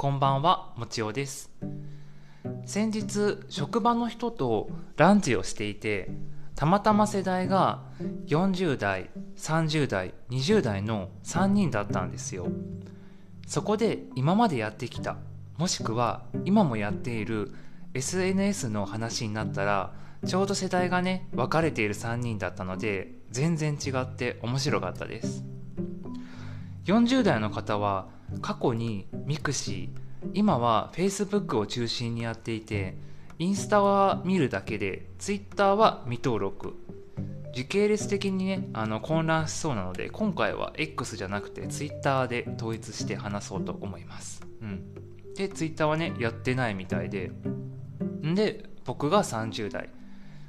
こんばんは、もちおです。先日、職場の人とランチをしていて、たまたま世代が40代、30代、20代の3人だったんですよ。そこで今までやってきた、もしくは今もやっている SNS の話になったら、ちょうど世代がね、分かれている3人だったので、全然違って面白かったです。40代の方は過去にミクシ今は Facebook を中心にやっていてインスタは見るだけで Twitter は未登録。時系列的にねあの混乱しそうなので今回は X じゃなくて Twitter で統一して話そうと思います、うん、で Twitter はねやってないみたいで。で僕が30代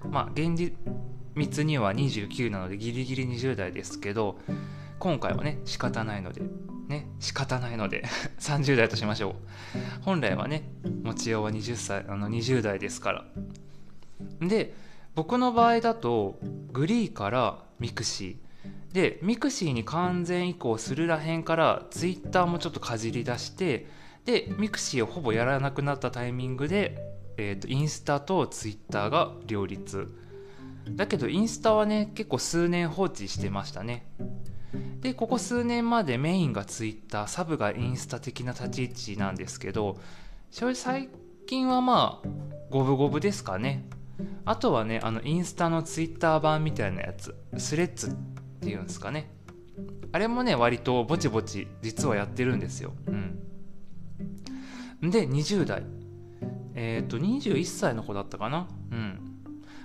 まあ現実には29なのでギリギリ20代ですけど今回はね仕方ないので。ね仕方ないので 30代としましょう。本来はねもちおは20歳あの20代ですから。で僕の場合だとグリーからミクシー。でミクシーに完全移行するらへんからツイッターもちょっとかじり出してでミクシーをほぼやらなくなったタイミングで、えー、とインスタとツイッターが両立。だけどインスタはね結構数年放置してましたね。でここ数年までメインがツイッターサブがインスタ的な立ち位置なんですけどそれ最近はまあ五分五分ですかね。あとはねあのインスタのツイッター版みたいなやつスレッズっていうんですかね。あれもね割とぼちぼち実はやってるんですよ。うん。で20代。えっ、と21歳の子だったかな。うん。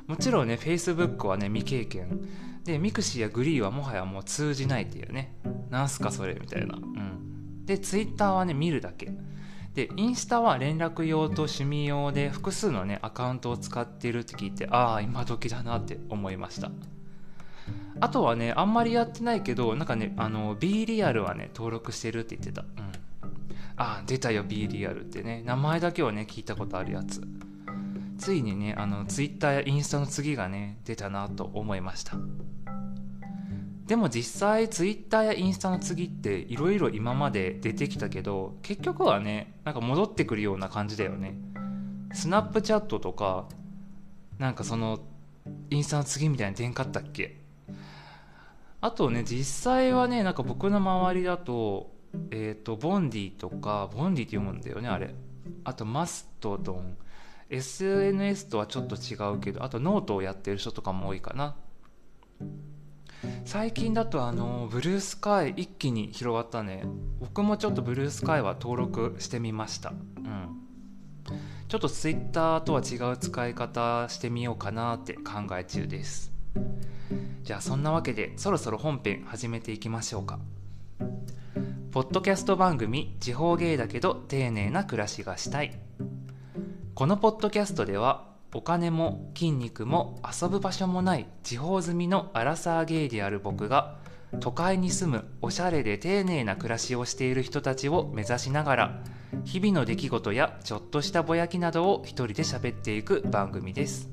もちろんね Facebook はね未経験。でミクシーやグリーはもはやもう通じないっていうね。なんすかそれみたいな。うん。でツイッターはね見るだけ。でインスタは連絡用と趣味用で複数のねアカウントを使ってるって聞いてああ今時だなって思いました。あとはねあんまりやってないけどなんかねあの B リアルはね登録してるって言ってた。うん。ああ出たよ B リアルってね。名前だけはね聞いたことあるやつ。ついにねあのツイッターやインスタの次がね出たなと思いました。でも実際ツイッターやインスタの次っていろいろ今まで出てきたけど結局はねなんか戻ってくるような感じだよね。スナップチャットとかなんかそのインスタの次みたいに出んかったっけ？あとね実際はねなんか僕の周りだとえっ、ー、とボンディとかボンディって読むんだよねあれ。あとマストドン。SNS とはちょっと違うけどあとノートをやってる人とかも多いかな。最近だとあのブルースカイ一気に広がったね。僕もちょっとブルースカイは登録してみました。うん。ちょっと Twitter とは違う使い方してみようかなって考え中です。じゃあそんなわけでそろそろ本編始めていきましょうか。ポッドキャスト番組地方芸だけど丁寧な暮らしがしたい。このポッドキャストではお金も筋肉も遊ぶ場所もない地方住みのアラサーゲイである僕が都会に住むおしゃれで丁寧な暮らしをしている人たちを目指しながら日々の出来事やちょっとしたぼやきなどを一人で喋っていく番組です。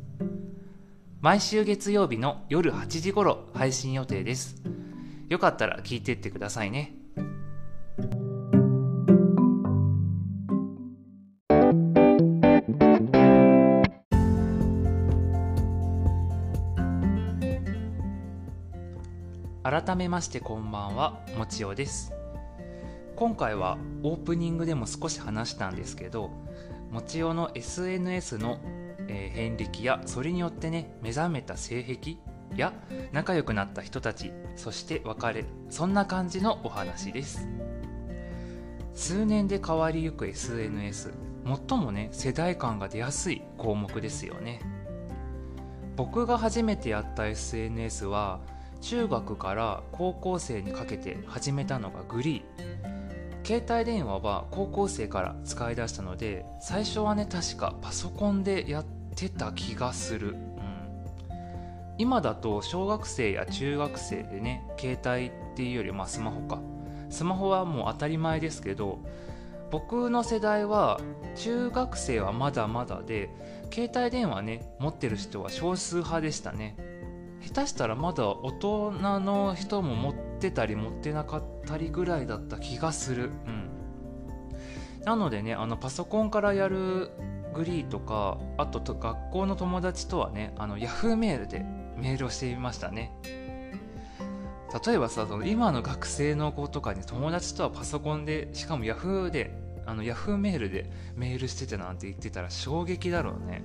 毎週月曜日の夜8時頃配信予定ですよかったら聞いてってくださいね。改めましてこんばんはもちおです。今回はオープニングでも少し話したんですけどもちおの SNS の、えー、遍歴やそれによってね目覚めた性癖や仲良くなった人たちそして別れそんな感じのお話です。数年で変わりゆく SNS 最もね世代間が出やすい項目ですよね。僕が初めてやった SNS は中学から高校生にかけて始めたのがグリー。携帯電話は高校生から使い出したので最初はね確かパソコンでやってた気がする、うん、今だと小学生や中学生でね携帯っていうよりまあスマホか。スマホはもう当たり前ですけど僕の世代は中学生はまだまだで携帯電話ね持ってる人は少数派でしたね。下手したらまだ大人の人も持ってたり持ってなかったりぐらいだった気がする。うん。なのでねあのパソコンからやるグリーとかあと学校の友達とはねあの Yahoo メールでメールをしてみましたね。例えばさその今の学生の子とかに友達とはパソコンでしかも Yahoo であの Yahoo メールでメールしてたなんて言ってたら衝撃だろうね。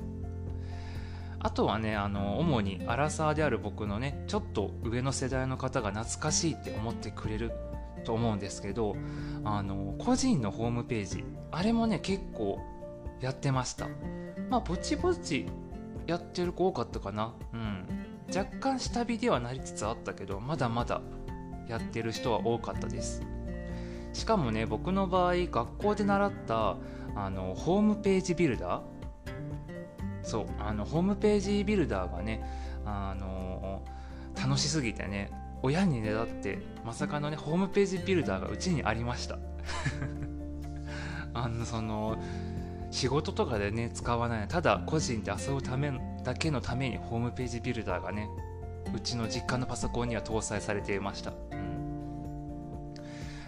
あとはねあの主にアラサーである僕のねちょっと上の世代の方が懐かしいって思ってくれると思うんですけどあの個人のホームページあれもね結構やってました。まあぼちぼちやってる子多かったかな。うん。若干下火ではなりつつあったけどまだまだやってる人は多かったです。しかもね僕の場合学校で習ったあのホームページビルダーそうあのホームページビルダーがねあの楽しすぎてね親にねだってまさかのねホームページビルダーがうちにありました。あのその仕事とかでね使わない。ただ個人で遊ぶためだけのためにホームページビルダーがねうちの実家のパソコンには搭載されていました、うん、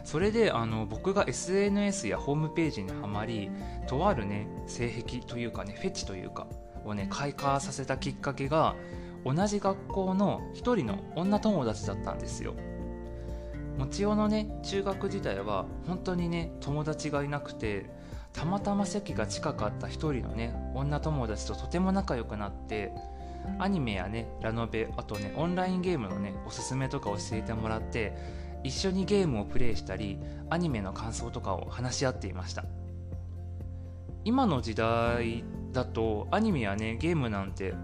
それであの僕が SNS やホームページにはまりとあるね性癖というかねフェチというかをね開花させたきっかけが同じ学校の一人の女友達だったんですよ。もちおのね中学時代は本当にね友達がいなくてたまたま席が近かった一人のね女友達ととても仲良くなってアニメやねラノベあとねオンラインゲームのねおすすめとか教えてもらって一緒にゲームをプレイしたりアニメの感想とかを話し合っていました。今の時代だとアニメやねゲームなんて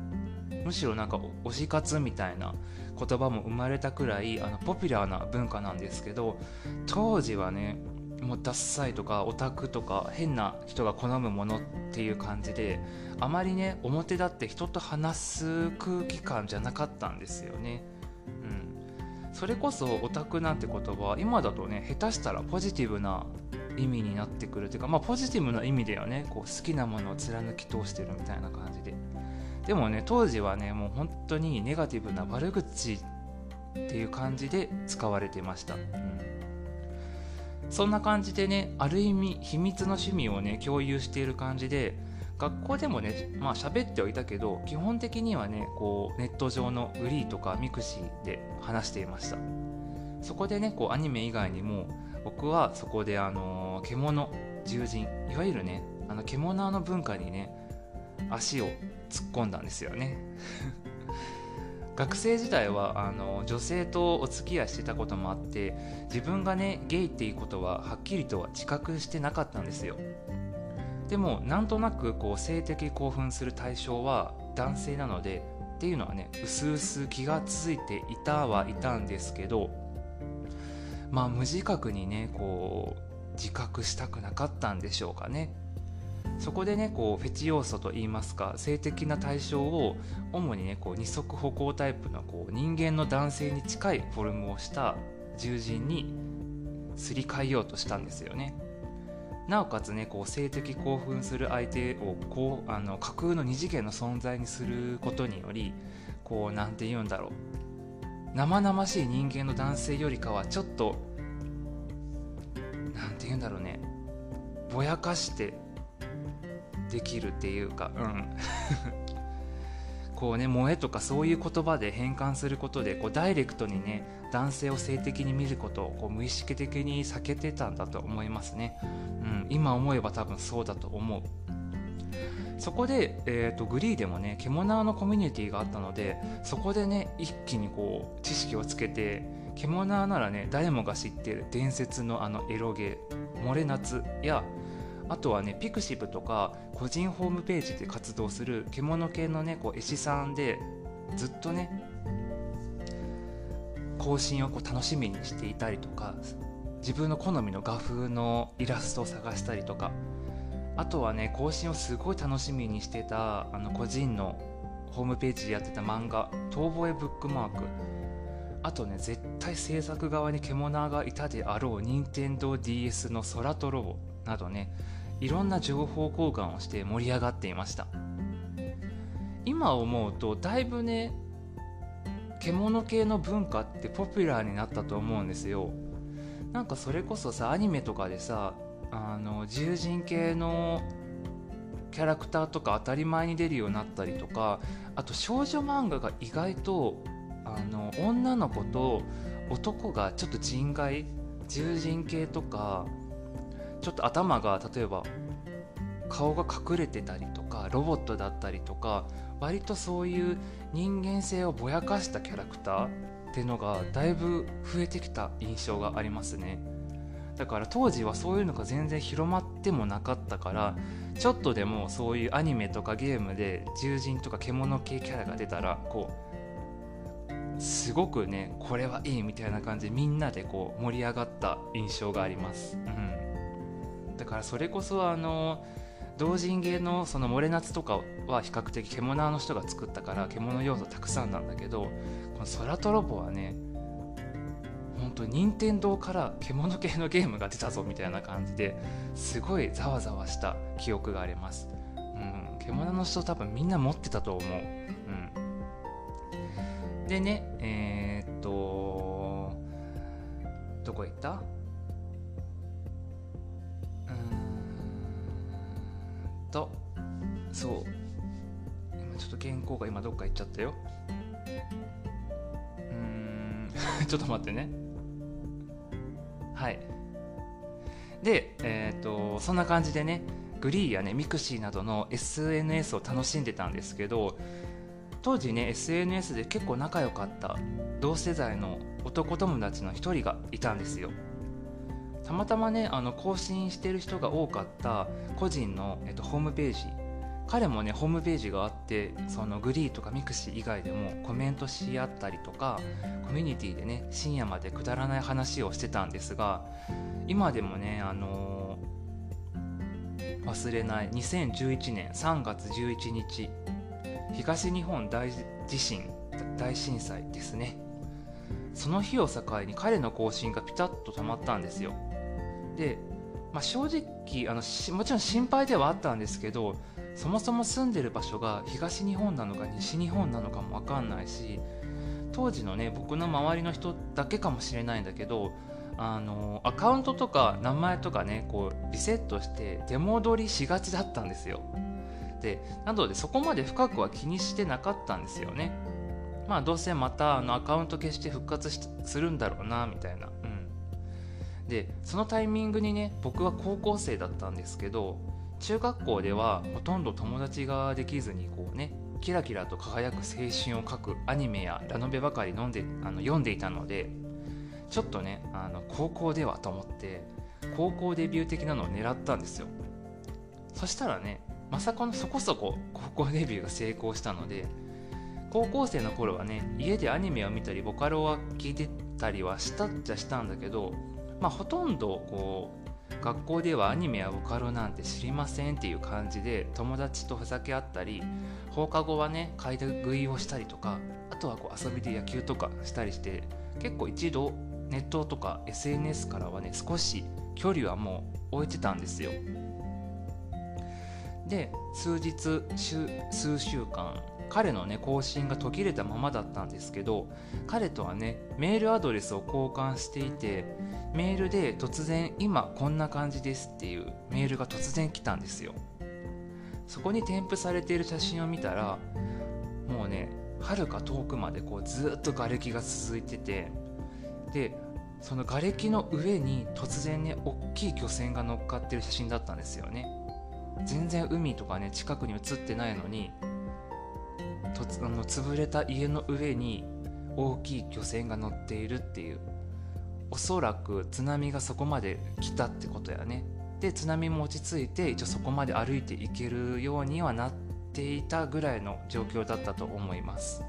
むしろなんか推し活みたいな言葉も生まれたくらいあのポピュラーな文化なんですけど当時はねもうダッサいとかオタクとか変な人が好むものっていう感じであまりね表立って人と話す空気感じゃなかったんですよね。うん、それこそオタクなんて言葉今だとね下手したらポジティブな意味になってくるというかまあポジティブな意味ではね。こう好きなものを貫き通してるみたいな感じで。でもね当時はねもう本当にネガティブな悪口っていう感じで使われてました、うん、そんな感じでねある意味秘密の趣味をね共有している感じで学校でもねまあ喋ってはいたけど基本的にはねこうネット上のグリーとかミクシーで話していました。そこでねこうアニメ以外にも僕はそこであの獣獣人いわゆるねあの獣の文化にね足を突っ込んだんですよね。学生時代はあの女性とお付き合いしてたこともあって自分がねゲイっていうことははっきりとは自覚してなかったんですよ。でもなんとなくこう性的興奮する対象は男性なのでっていうのはねうすうす気がついていたはいたんですけどまあ無自覚にねこう自覚したくなかったんでしょうかね。そこでねこうフェチ要素といいますか性的な対象を主にねこう二足歩行タイプのこう人間の男性に近いフォルムをした獣人にすり替えようとしたんですよね。なおかつねこう性的興奮する相手をこうあの架空の二次元の存在にすることによりこうなんて言うんだろう。生々しい人間の男性よりかはちょっと言うんだろうね。ぼやかしてできるっていうかうん。こうね萌えとかそういう言葉で変換することでこうダイレクトにね男性を性的に見ることをこう無意識的に避けてたんだと思いますね、うん、今思えば多分そうだと思う。そこで、えーと、グリーでもね獣のコミュニティがあったのでそこでね一気にこう知識をつけて獣ならね誰もが知ってる伝説のあのエロゲー「漏れ夏」やあとはねピクシブとか個人ホームページで活動する獣系のねこう絵師さんでずっとね更新をこう楽しみにしていたりとか自分の好みの画風のイラストを探したりとかあとはね更新をすごい楽しみにしてたあの個人のホームページでやってた漫画「遠吠えブックマーク」あとね絶対制作側に獣がいたであろう任天堂 d s の空とロボなどねいろんな情報交換をして盛り上がっていました。今思うとだいぶね獣系の文化ってポピュラーになったと思うんですよ。なんかそれこそさアニメとかでさあの自由人系のキャラクターとか当たり前に出るようになったりとかあと少女漫画が意外とあの女の子と男がちょっと人外獣人系とかちょっと頭が例えば顔が隠れてたりとかロボットだったりとか割とそういう人間性をぼやかしたキャラクターっていうのがだいぶ増えてきた印象がありますね。だから当時はそういうのが全然広まってもなかったからちょっとでもそういうアニメとかゲームで獣人とか獣系キャラが出たらこうすごくねこれはいいみたいな感じでみんなでこう盛り上がった印象があります、うん、だからそれこそあの同人芸のその「モレナツ」とかは比較的獣の人が作ったから獣要素たくさんなんだけどこの「空トロボ」はね本当任天堂から獣系のゲームが出たぞみたいな感じですごいざわざわした記憶があります、うん、獣の人多分みんな持ってたと思う、うん、でねえー、っとどこ行った？うんとそう。今ちょっと原稿が今どっか行っちゃったよ。うーん ちょっと待ってね。はい。でえっ、とそんな感じでねグリーやねミクシーなどの SNS を楽しんでたんですけど当時ね SNS で結構仲良かった同世代の男友達の一人がいたんですよ。たまたまねあの更新してる人が多かった個人の、えっと、ホームページ。彼もねホームページがあってそのグリーとかミクシー以外でもコメントし合ったりとかコミュニティでね深夜までくだらない話をしてたんですが今でもねあのー、忘れない2011年3月11日東日本大地震大震災ですね。その日を境に彼の更新がピタッと止まったんですよ。で、まあ、正直あのもちろん心配ではあったんですけどそもそも住んでる場所が東日本なのか西日本なのかも分かんないし当時のね僕の周りの人だけかもしれないんだけどあのアカウントとか名前とかねこうリセットして出戻りしがちだったんですよ。でなのでそこまで深くは気にしてなかったんですよね。まあどうせまたあのアカウント消して復活するんだろうなみたいな。でそのタイミングにね僕は高校生だったんですけど中学校ではほとんど友達ができずにこうねキラキラと輝く青春を描くアニメやラノベばかり飲んであの読んでいたのでちょっとねあの高校ではと思って高校デビュー的なのを狙ったんですよ。そしたらねまさかのそこそこ高校デビューが成功したので高校生の頃はね家でアニメを見たりボカロは聴いてたりはしたっちゃしたんだけどまあ、ほとんどこう学校ではアニメやボカロなんて知りませんっていう感じで友達とふざけ合ったり放課後はね買い食いをしたりとかあとはこう遊びで野球とかしたりして結構一度ネットとか SNS からはね少し距離はもう置いてたんですよ。で数日数週間彼のね更新が途切れたままだったんですけど彼とはねメールアドレスを交換していてメールで突然今こんな感じですっていうメールが突然来たんですよ。そこに添付されている写真を見たらもうねはるか遠くまでこうずっと瓦礫が続いててでその瓦礫の上に突然ね大きい漁船が乗っかってる写真だったんですよね。全然海とかね近くに映ってないのにとあの潰れた家の上に大きい漁船が乗っているっていう。おそらく津波がそこまで来たってことやね。で津波も落ち着いて一応そこまで歩いていけるようにはなっていたぐらいの状況だったと思います。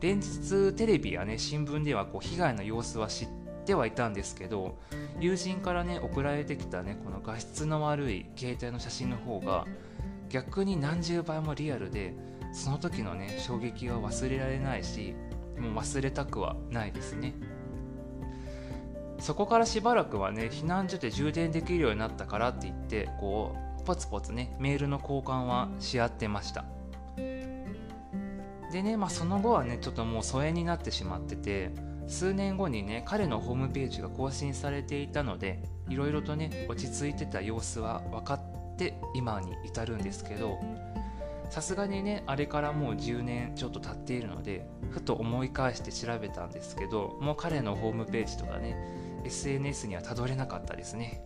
連日テレビやね新聞ではこう被害の様子は知ってはいたんですけど友人からね送られてきたねこの画質の悪い携帯の写真の方が逆に何十倍もリアルでその時のね衝撃は忘れられないしもう忘れたくはないですね。そこからしばらくはね避難所で充電できるようになったからって言ってこうポツポツねメールの交換はし合ってました。でね、まあ、その後はねちょっともう疎遠になってしまってて数年後にね彼のホームページが更新されていたのでいろいろとね落ち着いてた様子は分かって今に至るんですけどさすがにねあれからもう10年ちょっと経っているのでふと思い返して調べたんですけどもう彼のホームページとかね SNS にはたどれなかったですね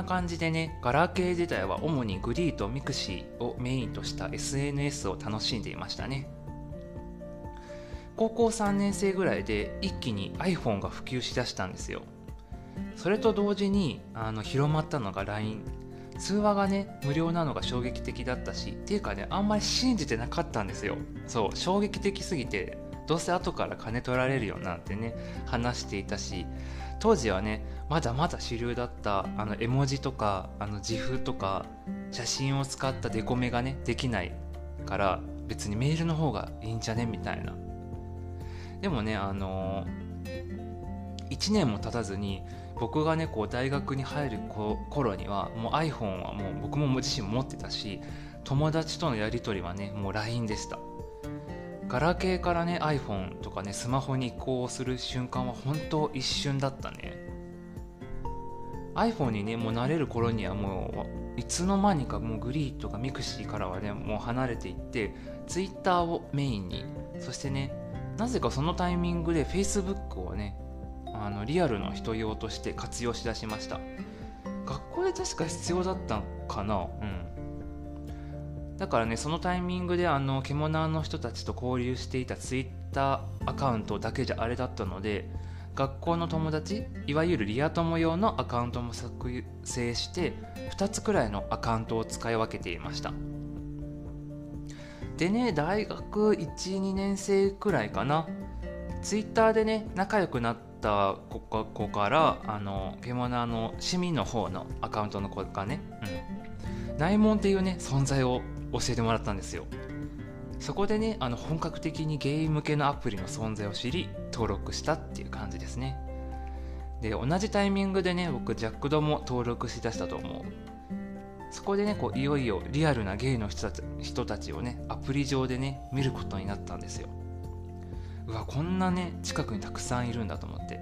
な感じでね、ガラケー自体は主にグリーとミクシーをメインとした SNS を楽しんでいましたね。高校3年生ぐらいで一気に iPhone が普及しだしたんですよ。それと同時にあの広まったのが LINE。通話がね、無料なのが衝撃的だったし、っていうかね、あんまり信じてなかったんですよ。そう、衝撃的すぎて、どうせ後から金取られるよなんてね、話していたし、当時はねまだまだ主流だったあの絵文字とかあの自負とか写真を使ったデコメがねできないから別にメールの方がいいんじゃね？みたいな。でもねあのー、1年も経たずに僕がねこう大学に入る頃にはもう iPhone はもう僕も自身持ってたし友達とのやり取りはねもう LINE でした。ガラケーからね iPhone とかねスマホに移行する瞬間は本当一瞬だったね。iPhone にねもう慣れる頃にはもういつの間にかもうグリーとかミクシーからはねもう離れていって Twitter をメインに。そしてねなぜかそのタイミングで Facebook をねあのリアルの人用として活用しだしました。学校で確か必要だったかな？うん。だからねそのタイミングであの獣の人たちと交流していたツイッターアカウントだけじゃあれだったので学校の友達いわゆるリア友用のアカウントも作成して2つくらいのアカウントを使い分けていました。でね大学12年生くらいかな。ツイッターでね仲良くなった子からあの獣の趣味の方のアカウントの子がね、うん、内門っていうね存在を教えてもらったんですよ。そこでねあの本格的にゲーム系のアプリの存在を知り登録したっていう感じですね。で同じタイミングでね僕ジャックドも登録しだしたと思う。そこでねこういよいよリアルなゲイの人たち人たちをねアプリ上でね見ることになったんですよ。うわこんなね近くにたくさんいるんだと思って。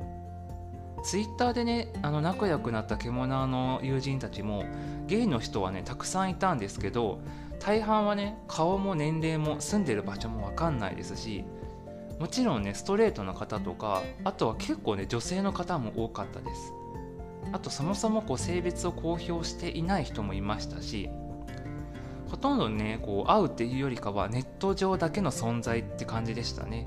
ツイッターでねあの仲良くなった獣の友人たちもゲイの人はねたくさんいたんですけど大半はね顔も年齢も住んでる場所も分かんないですしもちろんねストレートの方とかあとは結構ね女性の方も多かったです。あとそもそもこう性別を公表していない人もいましたしほとんどねこう会うっていうよりかはネット上だけの存在って感じでしたね。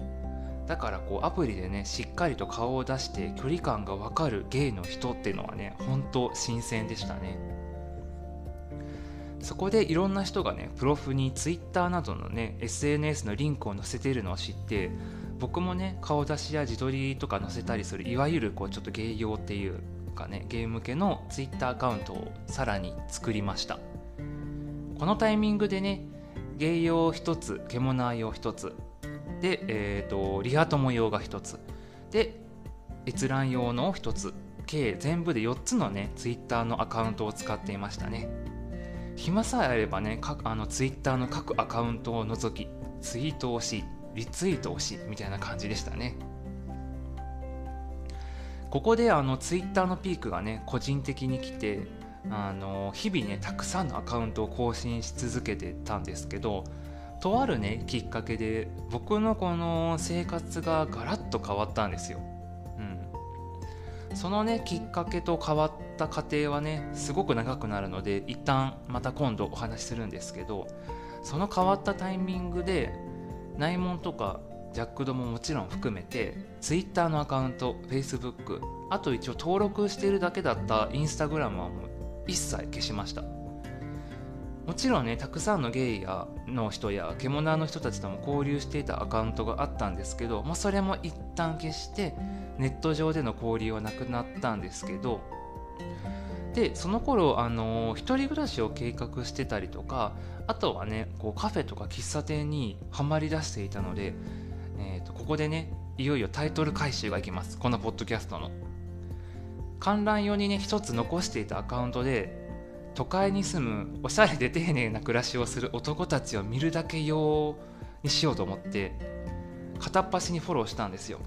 だからこうアプリでねしっかりと顔を出して距離感が分かるゲイの人っていうのはね本当新鮮でしたね。そこでいろんな人がねプロフに Twitter などのね SNS のリンクを載せてるのを知って僕もね顔出しや自撮りとか載せたりするいわゆるこうちょっと芸用っていうかねゲーム系の Twitter アカウントをさらに作りました。このタイミングでね芸用1つ獣用1つで、えーと、リア友用が1つで閲覧用の1つ計全部で4つのね Twitter のアカウントを使っていましたね。暇さえあればねあのツイッターの各アカウントを除きツイートをしリツイートをしみたいな感じでしたね。ここであのツイッターのピークがね個人的に来てあの日々ねたくさんのアカウントを更新し続けてたんですけどとあるねきっかけで僕のこの生活がガラッと変わったんですよ。そのねきっかけと変わった過程はねすごく長くなるので一旦また今度お話しするんですけどその変わったタイミングで内門とかジャックドももちろん含めて Twitter のアカウント Facebook あと一応登録してるだけだった Instagram はもう一切消しました。もちろんねたくさんのゲイやの人や獣の人たちとも交流していたアカウントがあったんですけど、まあ、それも一旦消してネット上での交流はなくなったんですけどでその頃あの一人暮らしを計画してたりとかあとはねこうカフェとか喫茶店にはまりだしていたので、えーと、ここでねいよいよタイトル回収がいきます。このポッドキャストの。観覧用にね一つ残していたアカウントで都会に住むおしゃれで丁寧な暮らしをする男たちを見るだけ用にしようと思って片っ端にフォローしたんですよ。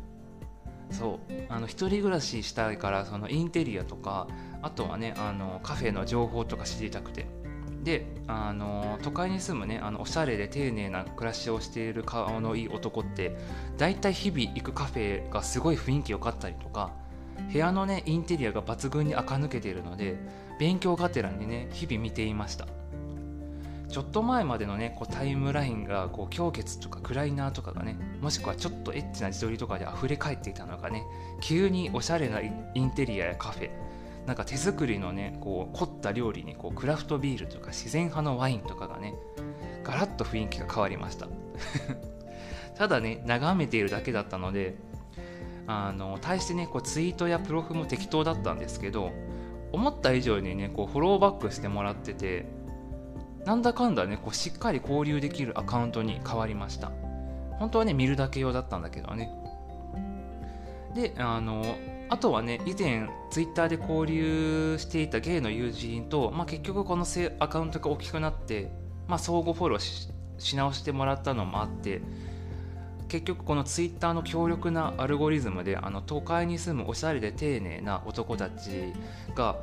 そう。あの一人暮らししたいからそのインテリアとかあとはねあのカフェの情報とか知りたくて。であの都会に住むねあのおしゃれで丁寧な暮らしをしている顔のいい男って大体日々行くカフェがすごい雰囲気良かったりとか部屋のねインテリアが抜群に垢抜けているので勉強がてらにね日々見ていました。ちょっと前までのねこうタイムラインがこう狂血とかクライナーとかがねもしくはちょっとエッチな自撮りとかで溢れ返っていたのがね急におしゃれなインテリアやカフェなんか手作りのねこう凝った料理にこうクラフトビールとか自然派のワインとかがねガラッと雰囲気が変わりました。ただね眺めているだけだったのであの対してねこうツイートやプロフも適当だったんですけど思った以上にねこうフォローバックしてもらっててなんだかんだねこうしっかり交流できるアカウントに変わりました。本当はね見るだけ用だったんだけどね。であのあとはね以前ツイッターで交流していたゲイの友人と、まあ、結局このアカウントが大きくなって、まあ、相互フォローし直してもらったのもあって結局このツイッターの強力なアルゴリズムであの都会に住むおしゃれで丁寧な男たちが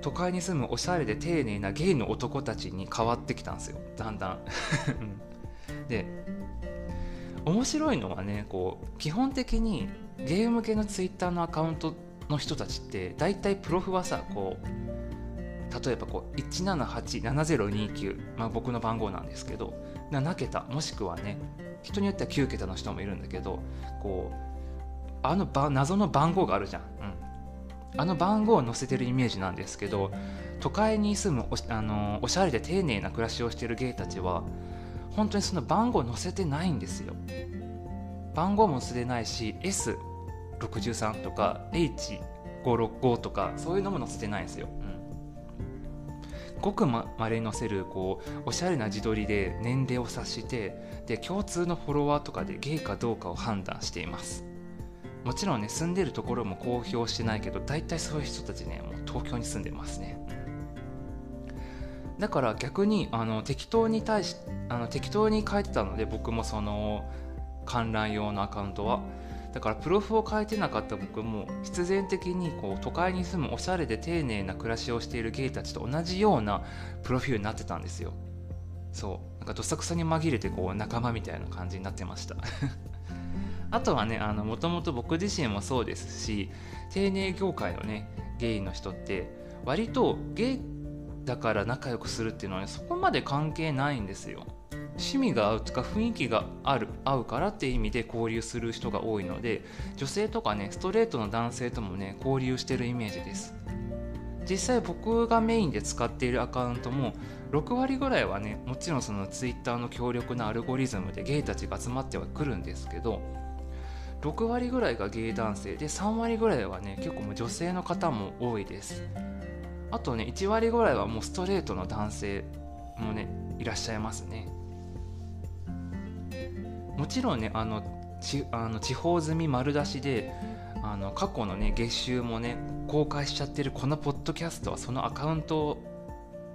都会に住むおしゃれで丁寧なゲイの男たちに変わってきたんですよ。だんだん。で面白いのはねこう基本的にゲーム系のツイッターのアカウントの人たちって大体プロフはさこう例えばこう1787029、まあ、僕の番号なんですけど7桁もしくはね人によっては9桁の人もいるんだけどこうあの謎の番号があるじゃん、うん、あの番号を載せてるイメージなんですけど都会に住むおあのおしゃれで丁寧な暮らしをしてるゲイたちは本当にその番号載せてないんですよ。番号も載せてないし S63 とか H565 とかそういうのも載せてないんですよ、ごくまれに載せるこうおしゃれな自撮りで年齢を察してで共通のフォロワーとかでゲイかどうかを判断しています。もちろんね住んでるところも公表してないけど大体そういう人たちねもう東京に住んでますね。だから逆にあの適当に対しあの適当に書いてたので僕もその観覧用のアカウントはだからプロフを変えてなかった僕も必然的にこう都会に住むおしゃれで丁寧な暮らしをしているゲイたちと同じようなプロフィールになってたんですよ。そう。なんかどさくさに紛れてこう仲間みたいな感じになってました。あとはねもともと僕自身もそうですし丁寧業界のねゲイの人って割とゲイだから仲良くするっていうのは、ね、そこまで関係ないんですよ。趣味が合うとか雰囲気がある合うからっていう意味で交流する人が多いので女性とかねストレートの男性ともね交流してるイメージです。実際僕がメインで使っているアカウントも6割ぐらいはねもちろんその Twitter の強力なアルゴリズムでゲイたちが集まってはくるんですけど6割ぐらいがゲイ男性で3割ぐらいはね結構もう女性の方も多いです。あとね1割ぐらいはもうストレートの男性もねいらっしゃいますね。もちろんねあのちあの地方済み丸出しであの過去のね月収もね公開しちゃってるこのポッドキャストはそのアカウント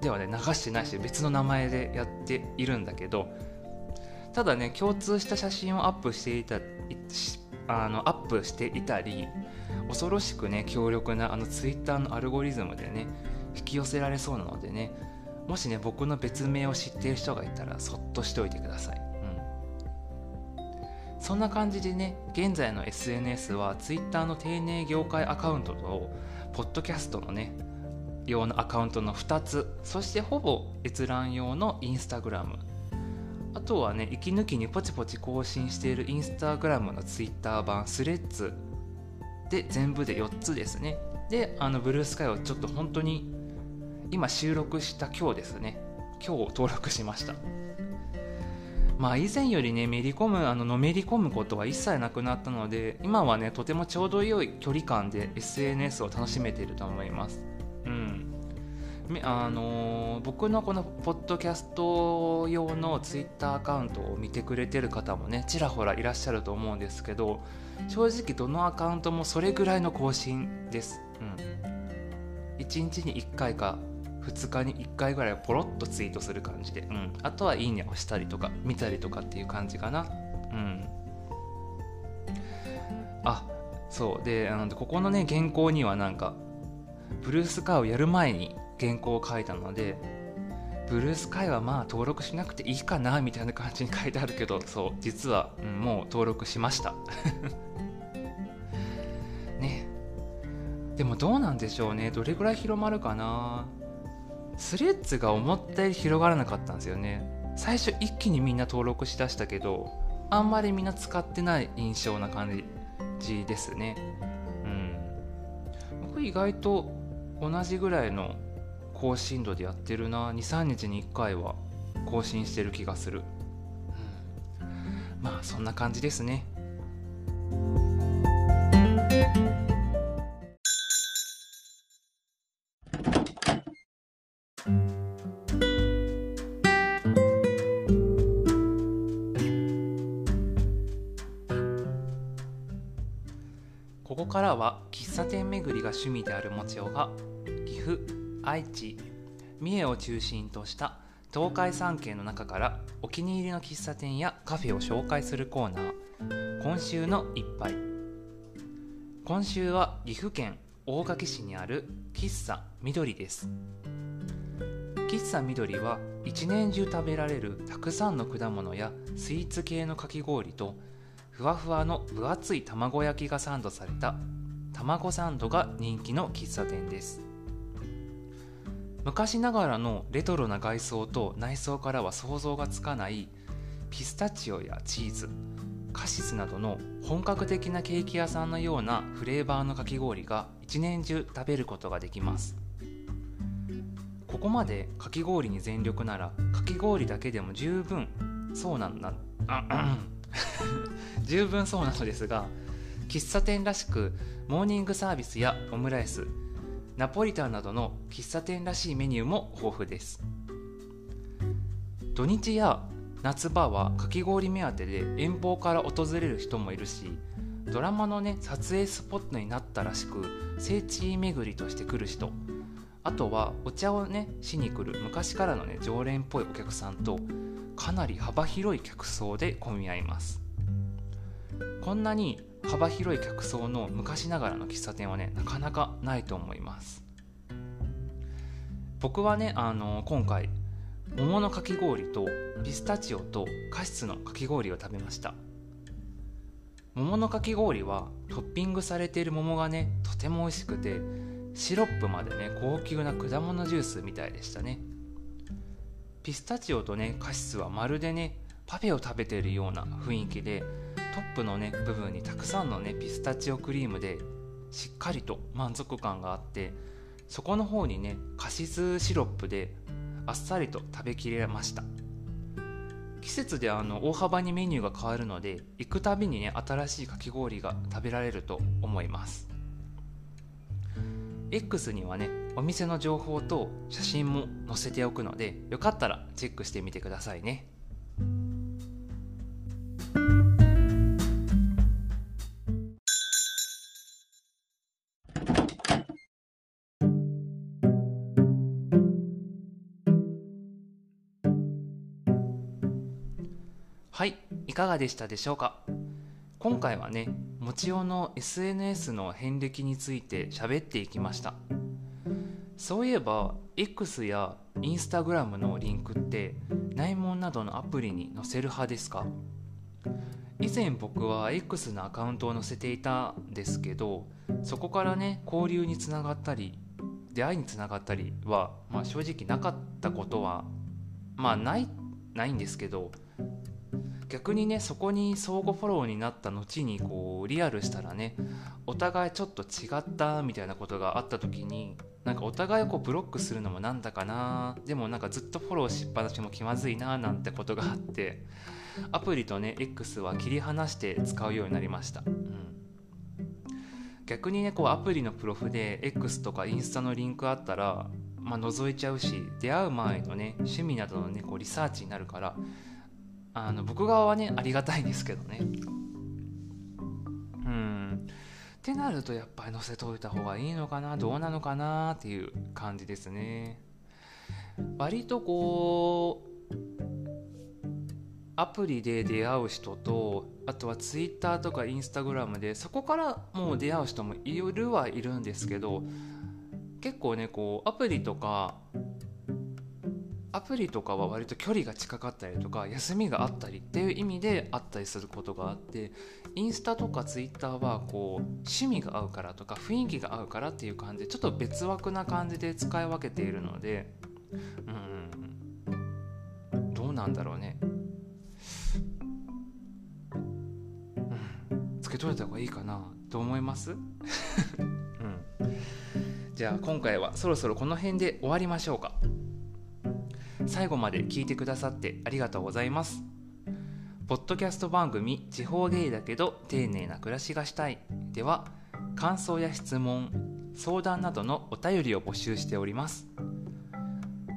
ではね流してないし別の名前でやっているんだけどただね共通した写真をアップしていたあのアップしていたり恐ろしくね強力なあのツイッターのアルゴリズムでね引き寄せられそうなのでねもしね僕の別名を知っている人がいたらそっとしておいてください。そんな感じでね現在の SNS は Twitter の丁寧業界アカウントとポッドキャストのね用のアカウントの2つそしてほぼ閲覧用の Instagram あとはね息抜きにポチポチ更新している Instagram の Twitter 版スレッズ。で全部で4つですね。であのブルースカイをちょっと本当に今収録した今日ですね。今日登録しました。まあ以前よりねめり込むあののめり込むことは一切なくなったので今はねとてもちょうど良い距離感で SNS を楽しめていると思います。うん。あのー、僕のこのポッドキャスト用のツイッターアカウントを見てくれてる方もねちらほらいらっしゃると思うんですけど正直どのアカウントもそれぐらいの更新です、うん、1日に1回か2日に1回ぐらいポロッとツイートする感じで、うん、あとはいいねをしたりとか見たりとかっていう感じかな。うん。あそう。であのここのね原稿にはなんかブルースカーをやる前に原稿を書いたのでブルースカイはまあ登録しなくていいかなみたいな感じに書いてあるけどそう実は、うん、もう登録しました。ね。でもどうなんでしょうね。どれぐらい広まるかなスレッズが思ったより広がらなかったんですよね。最初一気にみんな登録しだしたけどあんまりみんな使ってない印象な感じですね。うん。僕意外と同じぐらいの更新度でやってるな。23日に1回は更新してる気がする、うん、まあそんな感じですね。店巡りが趣味であるもちおが岐阜愛知三重を中心とした東海3県の中からお気に入りの喫茶店やカフェを紹介するコーナー今週の一杯。今週は岐阜県大垣市にある喫茶緑です。喫茶緑は一年中食べられるたくさんの果物やスイーツ系のかき氷とふわふわの分厚い卵焼きがサンドされた卵サンドが人気の喫茶店です。昔ながらのレトロな外装と内装からは想像がつかないピスタチオやチーズカシスなどの本格的なケーキ屋さんのようなフレーバーのかき氷が一年中食べることができます。ここまでかき氷に全力ならかき氷だけでも十分そうなんだ 十分そうなのですが喫茶店らしくモーニングサービスやオムライスナポリタンなどの喫茶店らしいメニューも豊富です。土日や夏場はかき氷目当てで遠方から訪れる人もいるしドラマのね撮影スポットになったらしく聖地巡りとして来る人。あとはお茶をねしに来る昔からのね常連っぽいお客さんとかなり幅広い客層で混み合います。こんなに幅広い客層の昔ながらの喫茶店はねなかなかないと思います。僕はねあの今回桃のかき氷とピスタチオとカシスのかき氷を食べました。桃のかき氷はトッピングされている桃がねとても美味しくてシロップまでね高級な果物ジュースみたいでしたね。ピスタチオとねカシスはまるでねパフェを食べているような雰囲気でトップのね部分にたくさんのねピスタチオクリームでしっかりと満足感があってそこの方にねカシスシロップであっさりと食べきれました。季節であの大幅にメニューが変わるので行くたびにね新しいかき氷が食べられると思います。X にはねお店の情報と写真も載せておくのでよかったらチェックしてみてくださいね。かがでしたでしょうか？今回はねもちおの SNS の遍歴について喋っていきました。そういえば X や Instagram のリンクって内門などのアプリに載せる派ですか？以前僕は X のアカウントを載せていたんですけどそこからね交流につながったり出会いにつながったりは、まあ、正直なかったことはまあないないんですけど逆にねそこに相互フォローになった後にこうリアルしたらねお互いちょっと違ったみたいなことがあった時になんかお互いをこうブロックするのもなんだかなでもなんかずっとフォローしっぱなしも気まずいななんてことがあってアプリとね X は切り離して使うようになりました、うん、逆にねこうアプリのプロフで X とかインスタのリンクあったらまあ、覗いちゃうし出会う前のね趣味などのねこうリサーチになるからあの僕側はねありがたいんですけどね。うん。ってなるとやっぱり載せといた方がいいのかなどうなのかなっていう感じですね。割とこうアプリで出会う人とあとはツイッターとかインスタグラムでそこからもう出会う人もいるはいるんですけど結構ねこうアプリとかアプリとかは割と距離が近かったりとか休みがあったりっていう意味であったりすることがあってインスタとかツイッターはこう趣味が合うからとか雰囲気が合うからっていう感じでちょっと別枠な感じで使い分けているのでうんどうなんだろうね。うん。つけといた方がいいかな。と思います？うん。じゃあ今回はそろそろこの辺で終わりましょうか最後まで聞いてくださってありがとうございます。ポッドキャスト番組「地方ゲイだけど丁寧な暮らしがしたい」では感想や質問相談などのお便りを募集しております。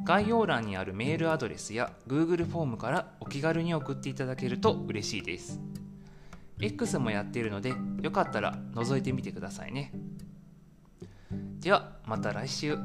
概要欄にあるメールアドレスや Google フォームからお気軽に送っていただけると嬉しいです。X もやっているのでよかったら覗いてみてくださいね。ではまた来週。